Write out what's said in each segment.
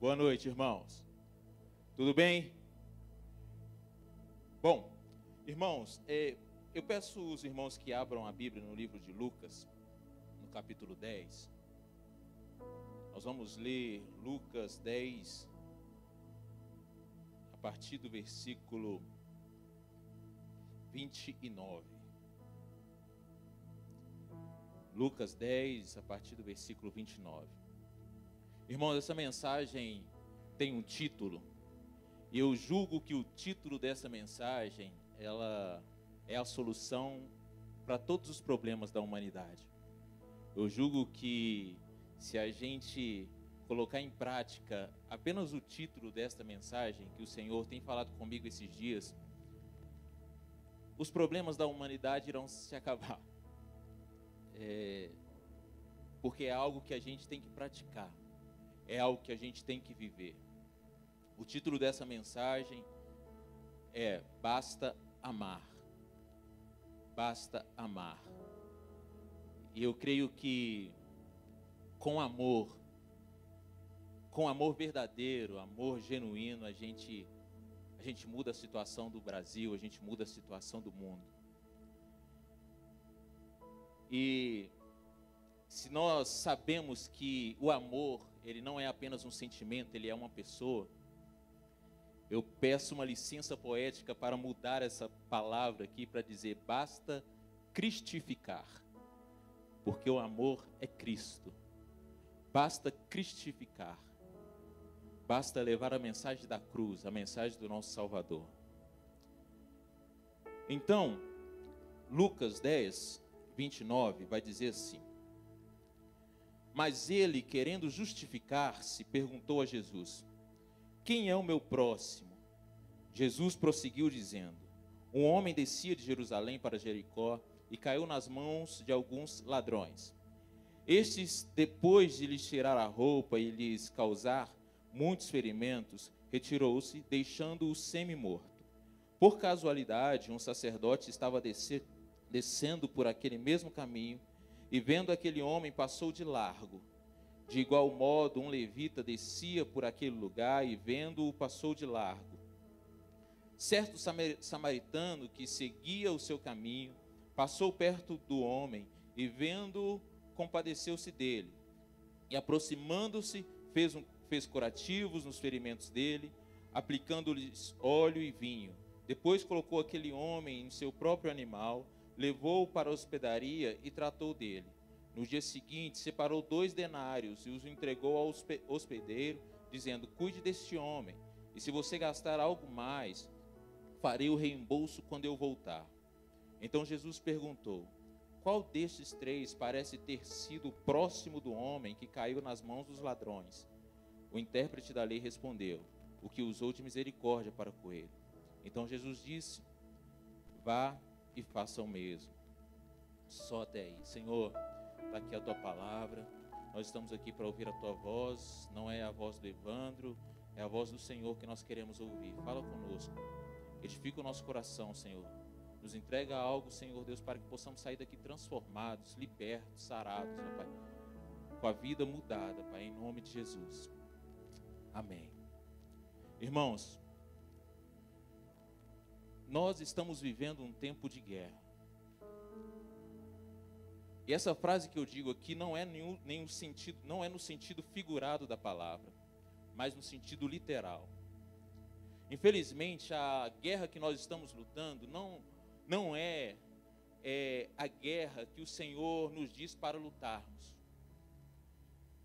Boa noite, irmãos. Tudo bem? Bom, irmãos, é, eu peço os irmãos que abram a Bíblia no livro de Lucas, no capítulo 10. Nós vamos ler Lucas 10, a partir do versículo 29. Lucas 10, a partir do versículo 29. Irmãos, essa mensagem tem um título, e eu julgo que o título dessa mensagem, ela é a solução para todos os problemas da humanidade. Eu julgo que se a gente colocar em prática apenas o título desta mensagem que o Senhor tem falado comigo esses dias, os problemas da humanidade irão se acabar. É, porque é algo que a gente tem que praticar, é algo que a gente tem que viver. O título dessa mensagem é Basta Amar. Basta amar. E eu creio que com amor, com amor verdadeiro, amor genuíno, a gente a gente muda a situação do Brasil, a gente muda a situação do mundo. E se nós sabemos que o amor, ele não é apenas um sentimento, ele é uma pessoa, eu peço uma licença poética para mudar essa palavra aqui para dizer basta cristificar. Porque o amor é Cristo. Basta cristificar. Basta levar a mensagem da cruz, a mensagem do nosso Salvador. Então, Lucas 10, 29 vai dizer assim: Mas ele, querendo justificar-se, perguntou a Jesus: quem é o meu próximo? Jesus prosseguiu dizendo: Um homem descia de Jerusalém para Jericó e caiu nas mãos de alguns ladrões. Estes, depois de lhes tirar a roupa e lhes causar muitos ferimentos, retirou-se, deixando-o semi-morto. Por casualidade, um sacerdote estava descer, descendo por aquele mesmo caminho e, vendo aquele homem, passou de largo. De igual modo, um levita descia por aquele lugar e, vendo-o, passou de largo. Certo samaritano que seguia o seu caminho passou perto do homem e, vendo-o, compadeceu-se dele. E, aproximando-se, fez, um, fez curativos nos ferimentos dele, aplicando-lhes óleo e vinho. Depois colocou aquele homem em seu próprio animal, levou-o para a hospedaria e tratou dele. No dia seguinte, separou dois denários e os entregou ao hospedeiro, dizendo: Cuide deste homem, e se você gastar algo mais, farei o reembolso quando eu voltar. Então Jesus perguntou: Qual destes três parece ter sido próximo do homem que caiu nas mãos dos ladrões? O intérprete da lei respondeu: O que usou de misericórdia para com ele. Então Jesus disse: Vá e faça o mesmo. Só até aí. Senhor, está aqui a tua palavra. Nós estamos aqui para ouvir a tua voz, não é a voz do Evandro, é a voz do Senhor que nós queremos ouvir. Fala conosco, edifica o nosso coração, Senhor. Nos entrega algo, Senhor Deus, para que possamos sair daqui transformados, libertos, sarados, ó Pai, com a vida mudada, Pai, em nome de Jesus. Amém. Irmãos, nós estamos vivendo um tempo de guerra. E essa frase que eu digo aqui não é nenhum, nenhum sentido, não é no sentido figurado da palavra, mas no sentido literal. Infelizmente, a guerra que nós estamos lutando não, não é, é a guerra que o Senhor nos diz para lutarmos.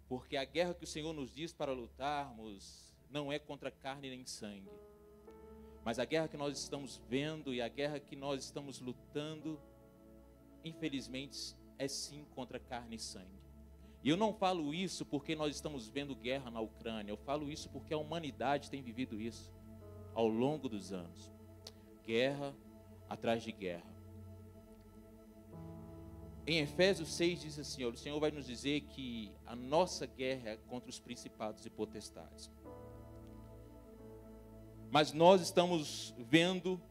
Porque a guerra que o Senhor nos diz para lutarmos não é contra carne nem sangue. Mas a guerra que nós estamos vendo e a guerra que nós estamos lutando, infelizmente, é sim contra carne e sangue. E eu não falo isso porque nós estamos vendo guerra na Ucrânia, eu falo isso porque a humanidade tem vivido isso ao longo dos anos guerra atrás de guerra. Em Efésios 6 diz assim: o Senhor vai nos dizer que a nossa guerra é contra os principados e potestades. Mas nós estamos vendo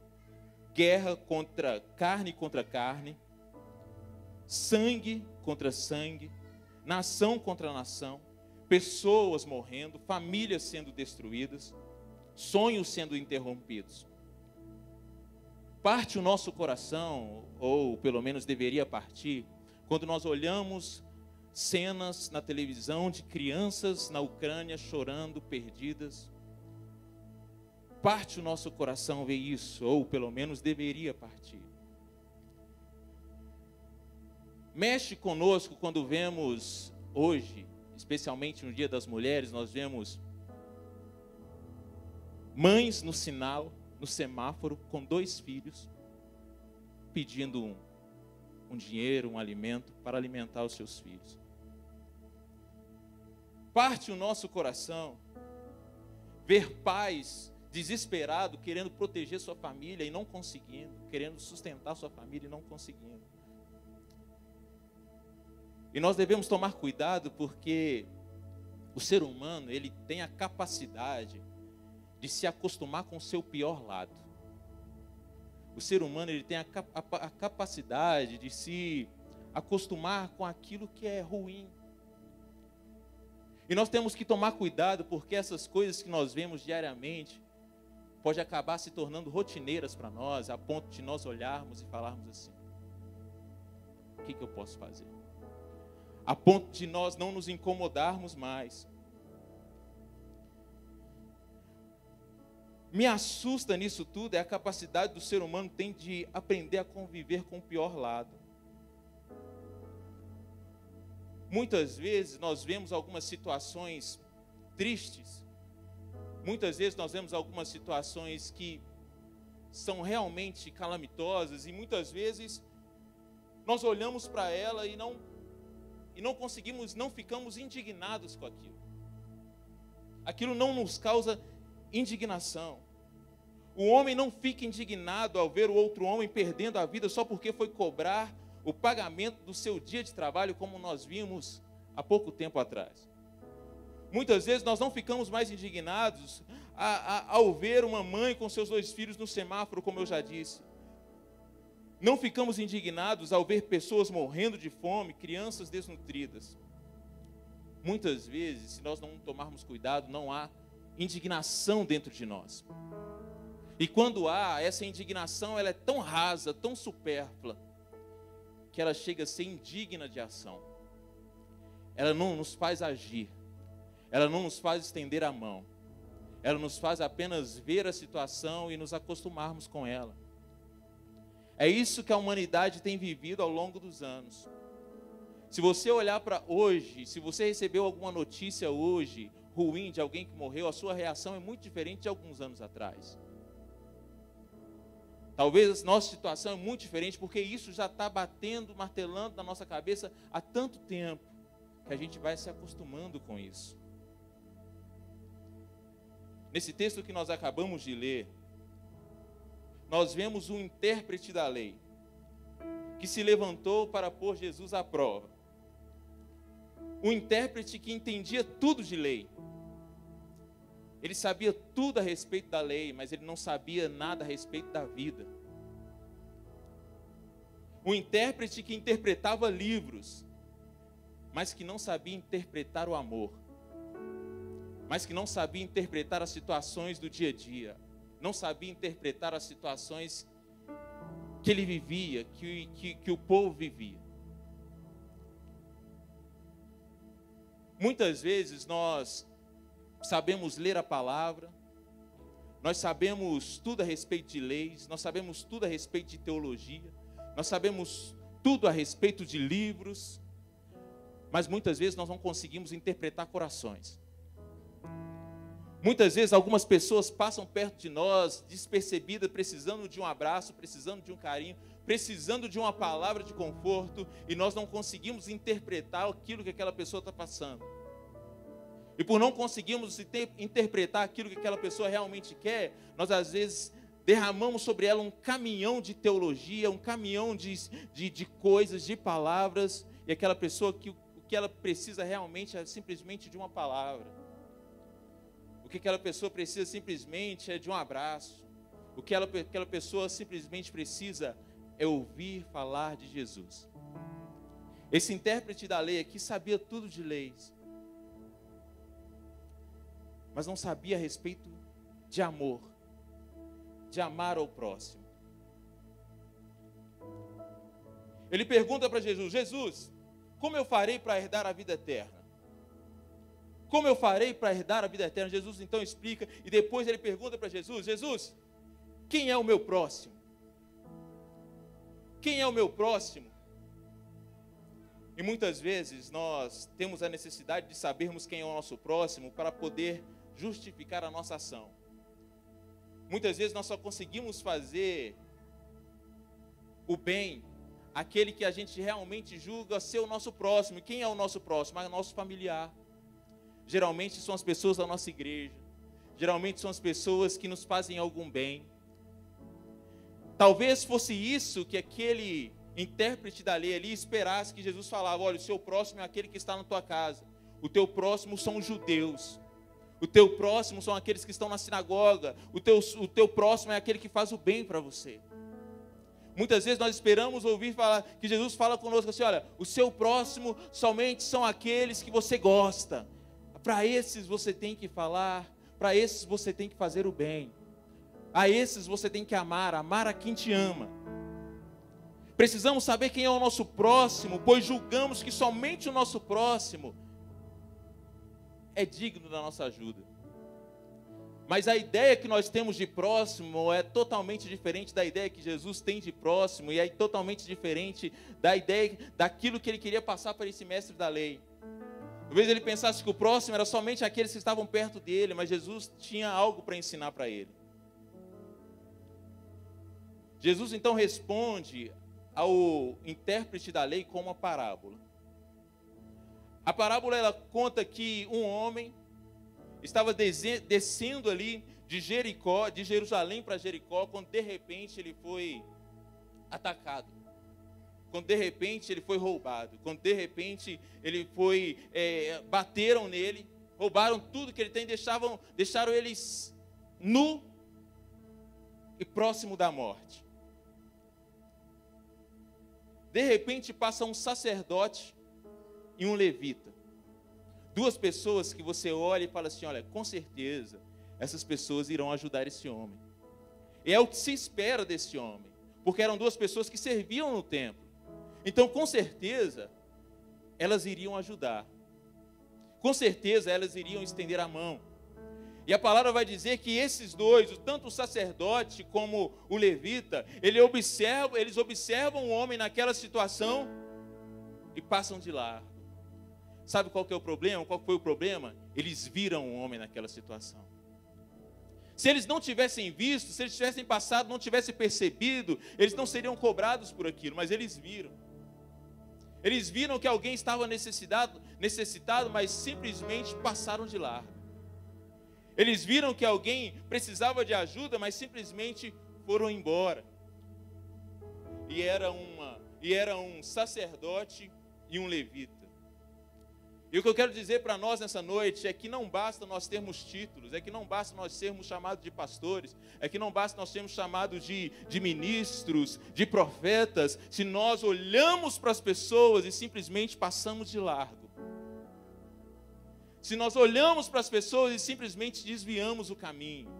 guerra contra carne contra carne, sangue contra sangue, nação contra nação, pessoas morrendo, famílias sendo destruídas, sonhos sendo interrompidos. Parte o nosso coração, ou pelo menos deveria partir, quando nós olhamos cenas na televisão de crianças na Ucrânia chorando, perdidas. Parte o nosso coração ver isso, ou pelo menos deveria partir. Mexe conosco quando vemos hoje, especialmente no Dia das Mulheres, nós vemos mães no sinal, no semáforo, com dois filhos, pedindo um, um dinheiro, um alimento para alimentar os seus filhos parte o nosso coração ver pais desesperado querendo proteger sua família e não conseguindo, querendo sustentar sua família e não conseguindo. E nós devemos tomar cuidado porque o ser humano, ele tem a capacidade de se acostumar com o seu pior lado. O ser humano, ele tem a, a, a capacidade de se acostumar com aquilo que é ruim. E nós temos que tomar cuidado porque essas coisas que nós vemos diariamente pode acabar se tornando rotineiras para nós, a ponto de nós olharmos e falarmos assim: o que, que eu posso fazer? A ponto de nós não nos incomodarmos mais. Me assusta nisso tudo é a capacidade do ser humano tem de aprender a conviver com o pior lado. Muitas vezes nós vemos algumas situações tristes, muitas vezes nós vemos algumas situações que são realmente calamitosas e muitas vezes nós olhamos para ela e não e não conseguimos, não ficamos indignados com aquilo. Aquilo não nos causa indignação. O homem não fica indignado ao ver o outro homem perdendo a vida só porque foi cobrar o pagamento do seu dia de trabalho, como nós vimos há pouco tempo atrás. Muitas vezes nós não ficamos mais indignados a, a, ao ver uma mãe com seus dois filhos no semáforo, como eu já disse. Não ficamos indignados ao ver pessoas morrendo de fome, crianças desnutridas. Muitas vezes, se nós não tomarmos cuidado, não há indignação dentro de nós. E quando há, essa indignação ela é tão rasa, tão supérflua, que ela chega a ser indigna de ação. Ela não nos faz agir, ela não nos faz estender a mão, ela nos faz apenas ver a situação e nos acostumarmos com ela. É isso que a humanidade tem vivido ao longo dos anos. Se você olhar para hoje, se você recebeu alguma notícia hoje ruim de alguém que morreu, a sua reação é muito diferente de alguns anos atrás. Talvez a nossa situação é muito diferente, porque isso já está batendo, martelando na nossa cabeça há tanto tempo, que a gente vai se acostumando com isso. Nesse texto que nós acabamos de ler, nós vemos um intérprete da lei, que se levantou para pôr Jesus à prova. Um intérprete que entendia tudo de lei, ele sabia tudo a respeito da lei, mas ele não sabia nada a respeito da vida. Um intérprete que interpretava livros, mas que não sabia interpretar o amor, mas que não sabia interpretar as situações do dia a dia, não sabia interpretar as situações que ele vivia, que, que, que o povo vivia. Muitas vezes nós sabemos ler a palavra, nós sabemos tudo a respeito de leis, nós sabemos tudo a respeito de teologia, nós sabemos tudo a respeito de livros, mas muitas vezes nós não conseguimos interpretar corações. Muitas vezes algumas pessoas passam perto de nós, despercebidas, precisando de um abraço, precisando de um carinho, precisando de uma palavra de conforto, e nós não conseguimos interpretar aquilo que aquela pessoa está passando. E por não conseguirmos interpretar aquilo que aquela pessoa realmente quer, nós às vezes derramamos sobre ela um caminhão de teologia, um caminhão de, de, de coisas, de palavras, e aquela pessoa que o que ela precisa realmente é simplesmente de uma palavra. Que aquela pessoa precisa simplesmente é de um abraço. O que ela, aquela pessoa simplesmente precisa é ouvir falar de Jesus. Esse intérprete da lei aqui sabia tudo de leis, mas não sabia a respeito de amor, de amar ao próximo. Ele pergunta para Jesus: Jesus, como eu farei para herdar a vida eterna? Como eu farei para herdar a vida eterna? Jesus então explica e depois ele pergunta para Jesus: Jesus, quem é o meu próximo? Quem é o meu próximo? E muitas vezes nós temos a necessidade de sabermos quem é o nosso próximo para poder justificar a nossa ação. Muitas vezes nós só conseguimos fazer o bem aquele que a gente realmente julga ser o nosso próximo. E quem é o nosso próximo? É o nosso familiar. Geralmente são as pessoas da nossa igreja. Geralmente são as pessoas que nos fazem algum bem. Talvez fosse isso que aquele intérprete da lei ali esperasse que Jesus falava: olha, o seu próximo é aquele que está na tua casa, o teu próximo são os judeus, o teu próximo são aqueles que estão na sinagoga, o teu, o teu próximo é aquele que faz o bem para você. Muitas vezes nós esperamos ouvir falar que Jesus fala conosco assim: olha, o seu próximo somente são aqueles que você gosta. Para esses você tem que falar, para esses você tem que fazer o bem. A esses você tem que amar, amar a quem te ama. Precisamos saber quem é o nosso próximo, pois julgamos que somente o nosso próximo é digno da nossa ajuda. Mas a ideia que nós temos de próximo é totalmente diferente da ideia que Jesus tem de próximo e é totalmente diferente da ideia daquilo que ele queria passar para esse mestre da lei. Talvez ele pensasse que o próximo era somente aqueles que estavam perto dele, mas Jesus tinha algo para ensinar para ele. Jesus então responde ao intérprete da lei com uma parábola. A parábola ela conta que um homem estava descendo ali de Jericó, de Jerusalém para Jericó, quando de repente ele foi atacado. Quando de repente ele foi roubado, quando de repente ele foi, é, bateram nele, roubaram tudo que ele tem, deixavam, deixaram eles nu e próximo da morte. De repente passa um sacerdote e um levita. Duas pessoas que você olha e fala assim: olha, com certeza essas pessoas irão ajudar esse homem. E é o que se espera desse homem, porque eram duas pessoas que serviam no templo. Então, com certeza, elas iriam ajudar. Com certeza, elas iriam estender a mão. E a palavra vai dizer que esses dois, tanto o sacerdote como o levita, ele observa, eles observam o homem naquela situação e passam de largo. Sabe qual que é o problema? Qual foi o problema? Eles viram o homem naquela situação. Se eles não tivessem visto, se eles tivessem passado, não tivessem percebido, eles não seriam cobrados por aquilo, mas eles viram. Eles viram que alguém estava necessitado, necessitado, mas simplesmente passaram de largo. Eles viram que alguém precisava de ajuda, mas simplesmente foram embora. E era uma e era um sacerdote e um levita. E o que eu quero dizer para nós nessa noite é que não basta nós termos títulos, é que não basta nós sermos chamados de pastores, é que não basta nós sermos chamados de, de ministros, de profetas, se nós olhamos para as pessoas e simplesmente passamos de largo se nós olhamos para as pessoas e simplesmente desviamos o caminho.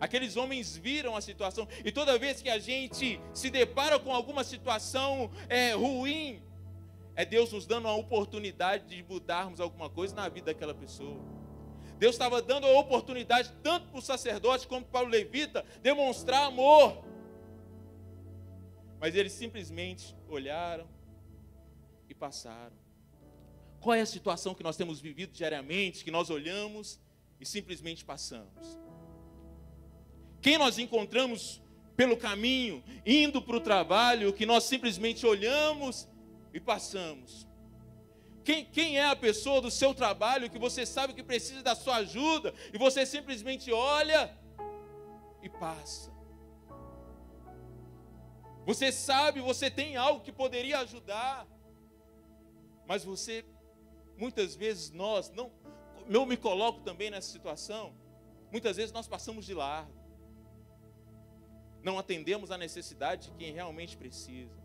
Aqueles homens viram a situação, e toda vez que a gente se depara com alguma situação é, ruim, é Deus nos dando a oportunidade de mudarmos alguma coisa na vida daquela pessoa. Deus estava dando a oportunidade, tanto para o sacerdote como para o levita, demonstrar amor. Mas eles simplesmente olharam e passaram. Qual é a situação que nós temos vivido diariamente, que nós olhamos e simplesmente passamos? Quem nós encontramos pelo caminho, indo para o trabalho, que nós simplesmente olhamos e passamos? Quem, quem, é a pessoa do seu trabalho que você sabe que precisa da sua ajuda e você simplesmente olha e passa? Você sabe, você tem algo que poderia ajudar, mas você muitas vezes nós, não, eu me coloco também nessa situação, muitas vezes nós passamos de largo, não atendemos a necessidade de quem realmente precisa.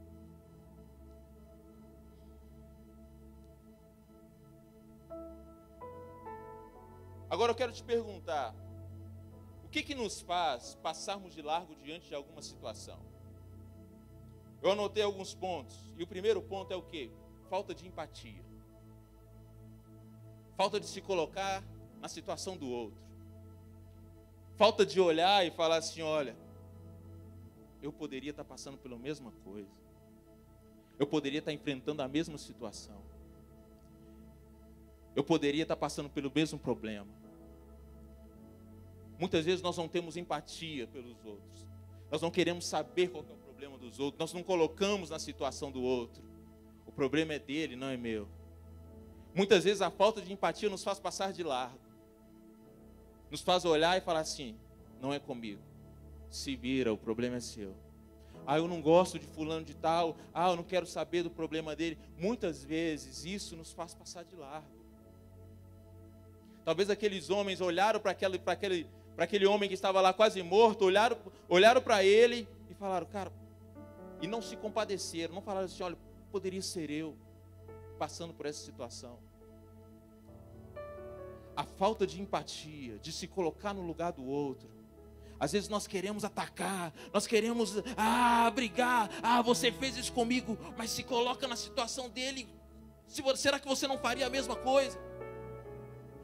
Agora eu quero te perguntar: o que, que nos faz passarmos de largo diante de alguma situação? Eu anotei alguns pontos. E o primeiro ponto é o que? Falta de empatia. Falta de se colocar na situação do outro. Falta de olhar e falar assim: olha, eu poderia estar passando pela mesma coisa. Eu poderia estar enfrentando a mesma situação. Eu poderia estar passando pelo mesmo problema. Muitas vezes nós não temos empatia pelos outros. Nós não queremos saber qual é o problema dos outros. Nós não colocamos na situação do outro. O problema é dele, não é meu. Muitas vezes a falta de empatia nos faz passar de largo. Nos faz olhar e falar assim: não é comigo. Se vira, o problema é seu. Ah, eu não gosto de fulano de tal. Ah, eu não quero saber do problema dele. Muitas vezes isso nos faz passar de largo. Talvez aqueles homens olharam para aquele, aquele, aquele homem que estava lá quase morto, olharam, olharam para ele e falaram, cara, e não se compadeceram, não falaram assim, olha, poderia ser eu passando por essa situação. A falta de empatia, de se colocar no lugar do outro. Às vezes nós queremos atacar, nós queremos, ah, brigar, ah, você fez isso comigo, mas se coloca na situação dele, será que você não faria a mesma coisa?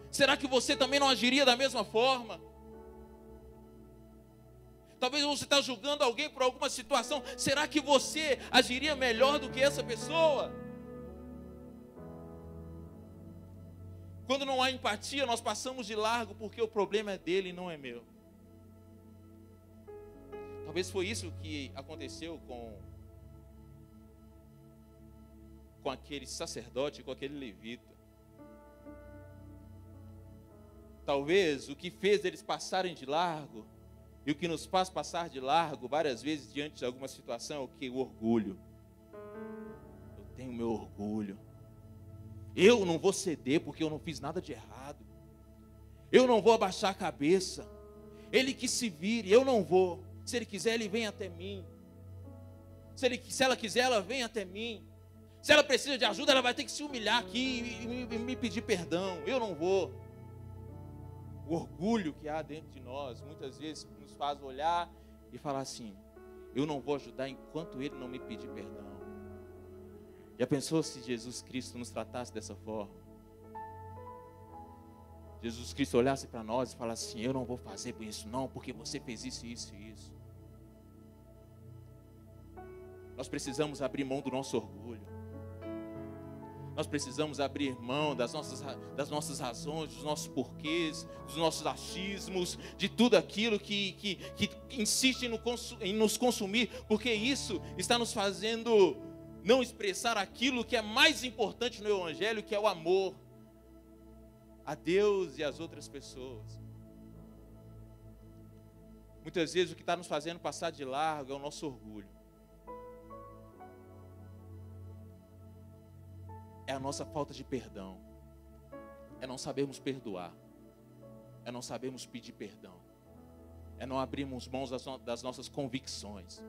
Será que você também não agiria da mesma forma? Talvez você está julgando alguém por alguma situação. Será que você agiria melhor do que essa pessoa? Quando não há empatia, nós passamos de largo porque o problema é dele e não é meu. Talvez foi isso que aconteceu com com aquele sacerdote, com aquele levita. Talvez o que fez eles passarem de largo e o que nos faz passar de largo várias vezes diante de alguma situação é o que? O orgulho. Eu tenho meu orgulho. Eu não vou ceder porque eu não fiz nada de errado. Eu não vou abaixar a cabeça. Ele que se vire, eu não vou. Se ele quiser, ele vem até mim. Se, ele, se ela quiser, ela vem até mim. Se ela precisa de ajuda, ela vai ter que se humilhar aqui e me, me pedir perdão. Eu não vou o orgulho que há dentro de nós, muitas vezes nos faz olhar e falar assim: eu não vou ajudar enquanto ele não me pedir perdão. Já pensou se Jesus Cristo nos tratasse dessa forma? Jesus Cristo olhasse para nós e falasse assim: Eu não vou fazer isso, não, porque você fez isso, isso e isso. Nós precisamos abrir mão do nosso orgulho. Nós precisamos abrir mão das nossas, das nossas razões, dos nossos porquês, dos nossos achismos, de tudo aquilo que, que, que insiste em nos consumir, porque isso está nos fazendo não expressar aquilo que é mais importante no Evangelho, que é o amor a Deus e às outras pessoas. Muitas vezes o que está nos fazendo passar de largo é o nosso orgulho. É a nossa falta de perdão, é não sabermos perdoar, é não sabermos pedir perdão, é não abrirmos mãos das, nossas convicções.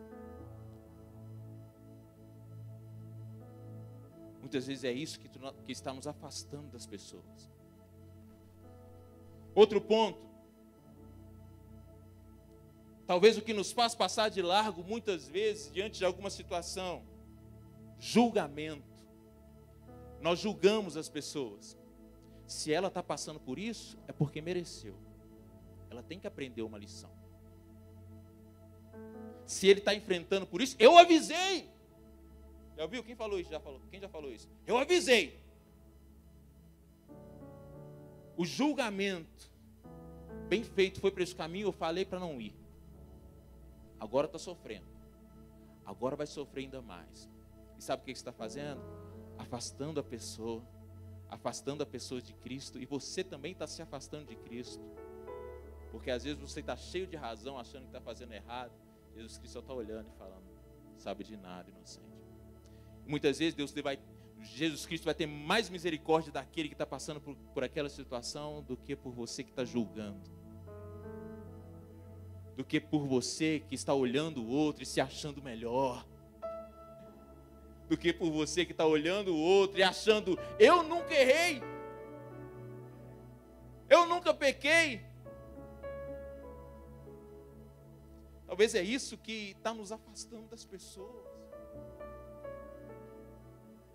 Muitas vezes é isso que, tu, que está nos afastando das pessoas. Outro ponto. Talvez o que nos faz passar de largo muitas vezes diante de alguma situação, julgamento. Nós julgamos as pessoas. Se ela está passando por isso, é porque mereceu. Ela tem que aprender uma lição. Se ele está enfrentando por isso, eu avisei. Já viu? Quem falou isso? Já falou? Quem já falou isso? Eu avisei. O julgamento bem feito foi para esse caminho, eu falei para não ir. Agora está sofrendo. Agora vai sofrer ainda mais. E sabe o que você está fazendo? Afastando a pessoa, afastando a pessoa de Cristo, e você também está se afastando de Cristo, porque às vezes você está cheio de razão, achando que está fazendo errado, Jesus Cristo está olhando e falando, sabe de nada, inocente. Muitas vezes Deus vai, Jesus Cristo vai ter mais misericórdia daquele que está passando por, por aquela situação do que por você que está julgando. Do que por você que está olhando o outro e se achando melhor do que por você que está olhando o outro e achando, eu nunca errei. Eu nunca pequei. Talvez é isso que está nos afastando das pessoas.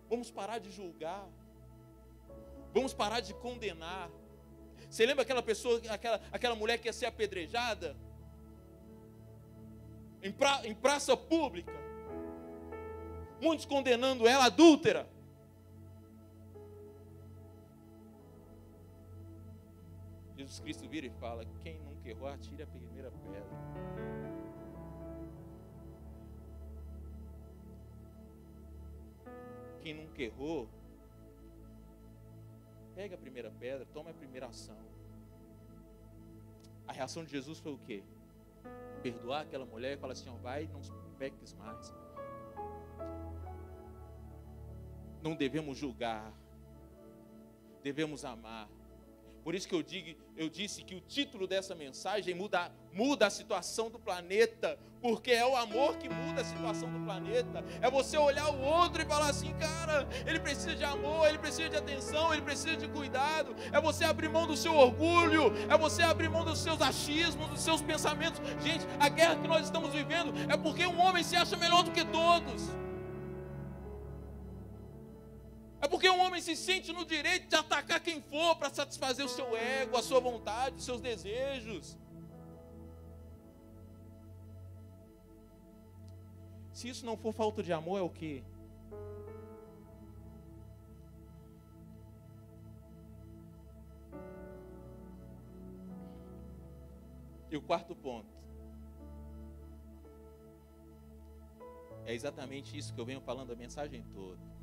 Vamos parar de julgar. Vamos parar de condenar. Você lembra aquela pessoa, aquela, aquela mulher que ia ser apedrejada? Em, pra, em praça pública. Muitos condenando ela adúltera. Jesus Cristo vira e fala: Quem nunca errou, atire a primeira pedra. Quem nunca errou, pega a primeira pedra, toma a primeira ação. A reação de Jesus foi o quê? Perdoar aquela mulher e falar assim: vai, não peques mais. Não devemos julgar, devemos amar. Por isso que eu, digo, eu disse que o título dessa mensagem muda, muda a situação do planeta, porque é o amor que muda a situação do planeta. É você olhar o outro e falar assim, cara, ele precisa de amor, ele precisa de atenção, ele precisa de cuidado. É você abrir mão do seu orgulho, é você abrir mão dos seus achismos, dos seus pensamentos. Gente, a guerra que nós estamos vivendo é porque um homem se acha melhor do que todos. É porque um homem se sente no direito de atacar quem for para satisfazer o seu ego, a sua vontade, os seus desejos. Se isso não for falta de amor, é o que? E o quarto ponto. É exatamente isso que eu venho falando a mensagem toda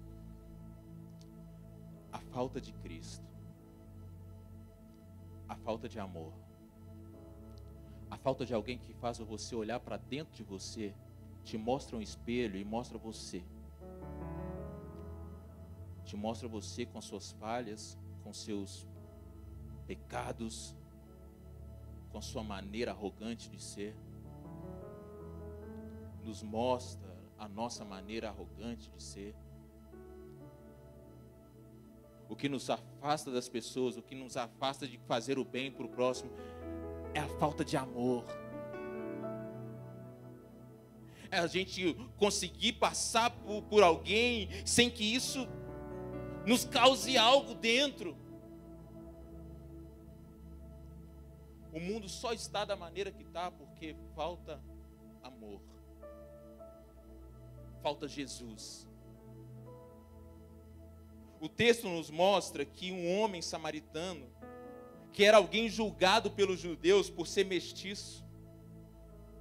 falta de Cristo, a falta de amor, a falta de alguém que faz você olhar para dentro de você, te mostra um espelho e mostra você. Te mostra você com suas falhas, com seus pecados, com sua maneira arrogante de ser. Nos mostra a nossa maneira arrogante de ser o que nos afasta das pessoas, o que nos afasta de fazer o bem para o próximo, é a falta de amor. É a gente conseguir passar por, por alguém sem que isso nos cause algo dentro. O mundo só está da maneira que está porque falta amor, falta Jesus. O texto nos mostra que um homem samaritano, que era alguém julgado pelos judeus por ser mestiço,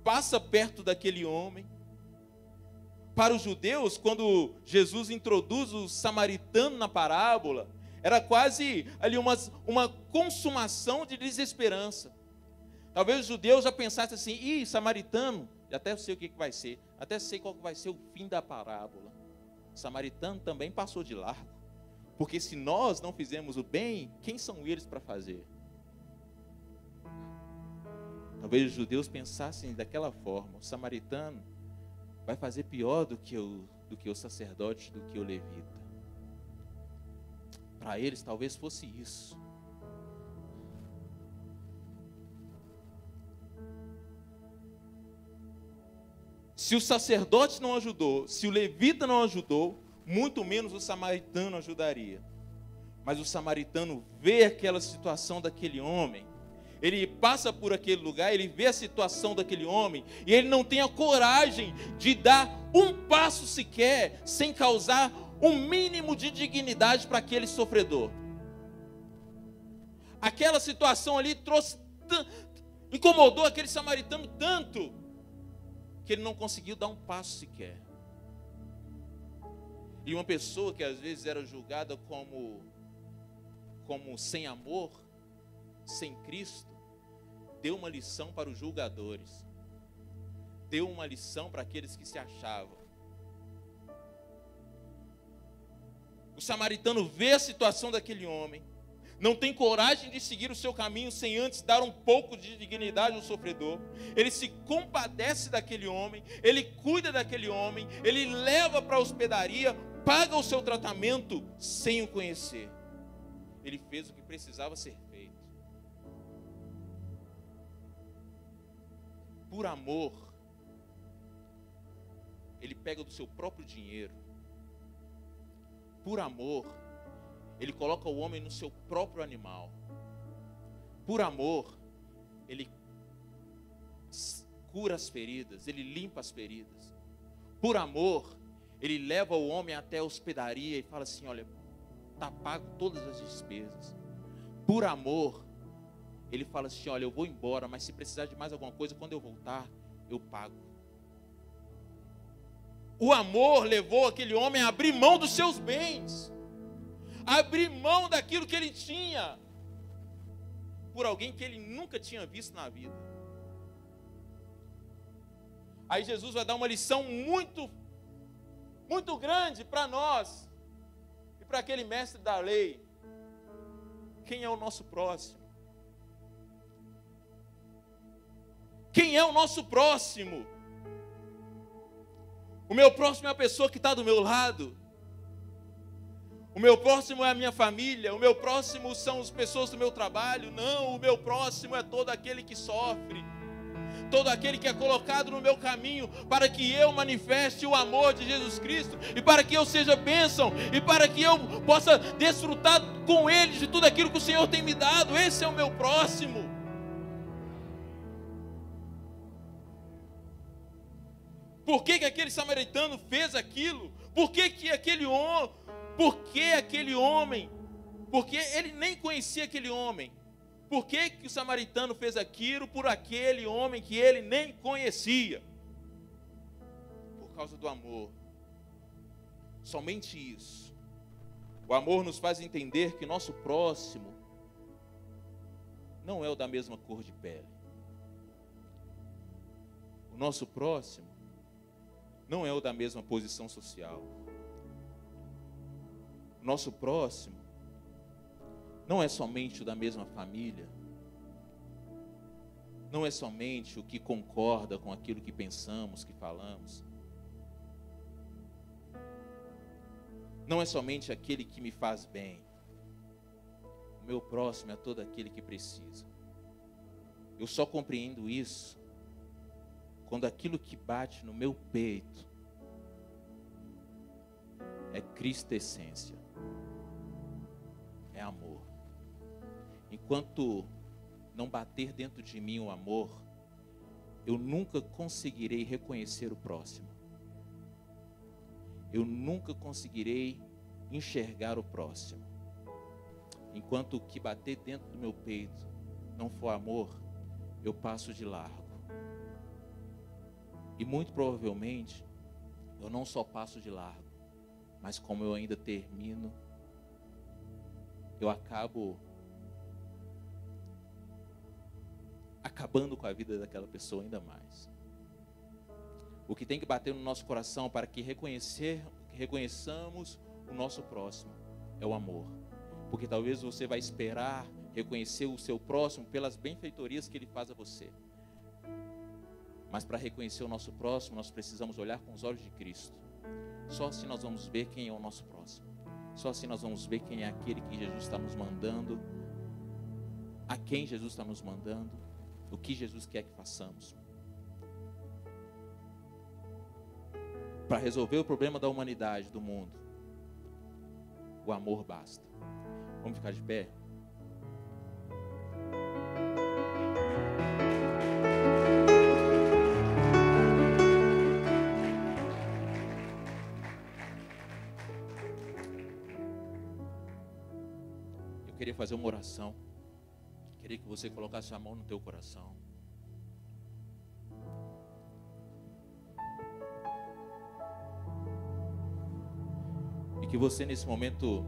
passa perto daquele homem. Para os judeus, quando Jesus introduz o samaritano na parábola, era quase ali uma, uma consumação de desesperança. Talvez os judeus já pensassem assim: ih, samaritano, até sei o que vai ser, até sei qual vai ser o fim da parábola. O samaritano também passou de largo. Porque se nós não fizermos o bem, quem são eles para fazer? Talvez os judeus pensassem daquela forma: o samaritano vai fazer pior do que o, do que o sacerdote, do que o levita. Para eles, talvez fosse isso. Se o sacerdote não ajudou, se o levita não ajudou, muito menos o samaritano ajudaria. Mas o samaritano vê aquela situação daquele homem, ele passa por aquele lugar, ele vê a situação daquele homem, e ele não tem a coragem de dar um passo sequer sem causar um mínimo de dignidade para aquele sofredor. Aquela situação ali trouxe, incomodou aquele samaritano tanto, que ele não conseguiu dar um passo sequer. E uma pessoa que às vezes era julgada como, como sem amor, sem Cristo, deu uma lição para os julgadores, deu uma lição para aqueles que se achavam. O samaritano vê a situação daquele homem, não tem coragem de seguir o seu caminho sem antes dar um pouco de dignidade ao sofredor. Ele se compadece daquele homem, ele cuida daquele homem, ele leva para a hospedaria, paga o seu tratamento sem o conhecer. Ele fez o que precisava ser feito. Por amor, ele pega do seu próprio dinheiro. Por amor, ele coloca o homem no seu próprio animal. Por amor, ele cura as feridas, ele limpa as feridas. Por amor, ele leva o homem até a hospedaria e fala assim: olha, está pago todas as despesas. Por amor, ele fala assim: olha, eu vou embora, mas se precisar de mais alguma coisa, quando eu voltar, eu pago. O amor levou aquele homem a abrir mão dos seus bens, a abrir mão daquilo que ele tinha, por alguém que ele nunca tinha visto na vida. Aí Jesus vai dar uma lição muito, muito grande para nós e para aquele mestre da lei. Quem é o nosso próximo? Quem é o nosso próximo? O meu próximo é a pessoa que está do meu lado. O meu próximo é a minha família. O meu próximo são as pessoas do meu trabalho. Não, o meu próximo é todo aquele que sofre. Todo aquele que é colocado no meu caminho para que eu manifeste o amor de Jesus Cristo e para que eu seja bênção e para que eu possa desfrutar com Ele de tudo aquilo que o Senhor tem me dado. Esse é o meu próximo. Por que, que aquele samaritano fez aquilo? Por que, que aquele homem, por que aquele homem? Porque ele nem conhecia aquele homem. Por que, que o samaritano fez aquilo por aquele homem que ele nem conhecia? Por causa do amor. Somente isso. O amor nos faz entender que nosso próximo não é o da mesma cor de pele. O nosso próximo não é o da mesma posição social. Nosso próximo não é somente o da mesma família. Não é somente o que concorda com aquilo que pensamos, que falamos. Não é somente aquele que me faz bem. O meu próximo é todo aquele que precisa. Eu só compreendo isso quando aquilo que bate no meu peito é Cristo essência, é amor. Enquanto não bater dentro de mim o amor, eu nunca conseguirei reconhecer o próximo. Eu nunca conseguirei enxergar o próximo. Enquanto o que bater dentro do meu peito não for amor, eu passo de largo. E muito provavelmente, eu não só passo de largo, mas como eu ainda termino, eu acabo acabando com a vida daquela pessoa ainda mais. O que tem que bater no nosso coração para que reconhecer, reconheçamos o nosso próximo é o amor. Porque talvez você vai esperar reconhecer o seu próximo pelas benfeitorias que ele faz a você. Mas para reconhecer o nosso próximo, nós precisamos olhar com os olhos de Cristo. Só assim nós vamos ver quem é o nosso próximo. Só assim nós vamos ver quem é aquele que Jesus está nos mandando, a quem Jesus está nos mandando, o que Jesus quer que façamos. Para resolver o problema da humanidade, do mundo, o amor basta. Vamos ficar de pé? queria fazer uma oração. Queria que você colocasse a mão no teu coração. E que você nesse momento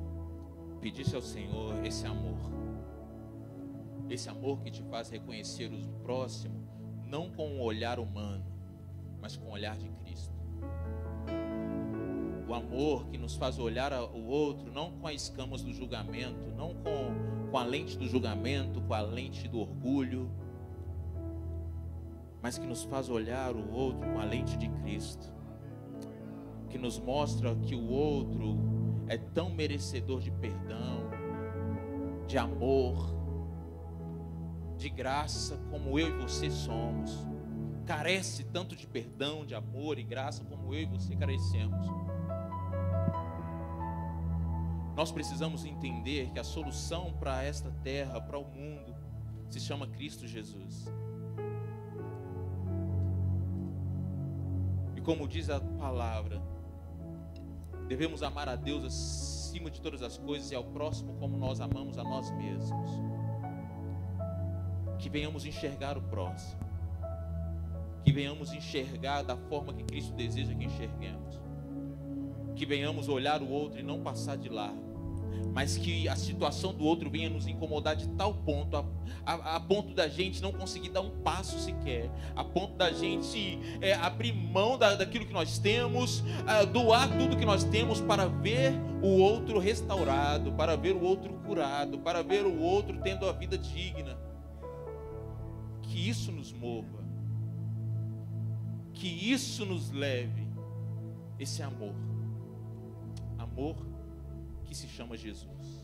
pedisse ao Senhor esse amor. Esse amor que te faz reconhecer o próximo, não com um olhar humano, mas com o olhar de Cristo o amor que nos faz olhar o outro, não com as escamas do julgamento, não com, com a lente do julgamento, com a lente do orgulho, mas que nos faz olhar o outro com a lente de Cristo, que nos mostra que o outro é tão merecedor de perdão, de amor, de graça, como eu e você somos. carece tanto de perdão, de amor e graça como eu e você carecemos. Nós precisamos entender que a solução para esta terra, para o mundo, se chama Cristo Jesus. E como diz a palavra, devemos amar a Deus acima de todas as coisas e ao próximo como nós amamos a nós mesmos. Que venhamos enxergar o próximo. Que venhamos enxergar da forma que Cristo deseja que enxerguemos. Que venhamos olhar o outro e não passar de largo mas que a situação do outro venha nos incomodar de tal ponto, a, a, a ponto da gente não conseguir dar um passo sequer, a ponto da gente é, abrir mão da, daquilo que nós temos, é, doar tudo que nós temos para ver o outro restaurado, para ver o outro curado, para ver o outro tendo a vida digna. Que isso nos mova, que isso nos leve, esse amor, amor que se chama Jesus.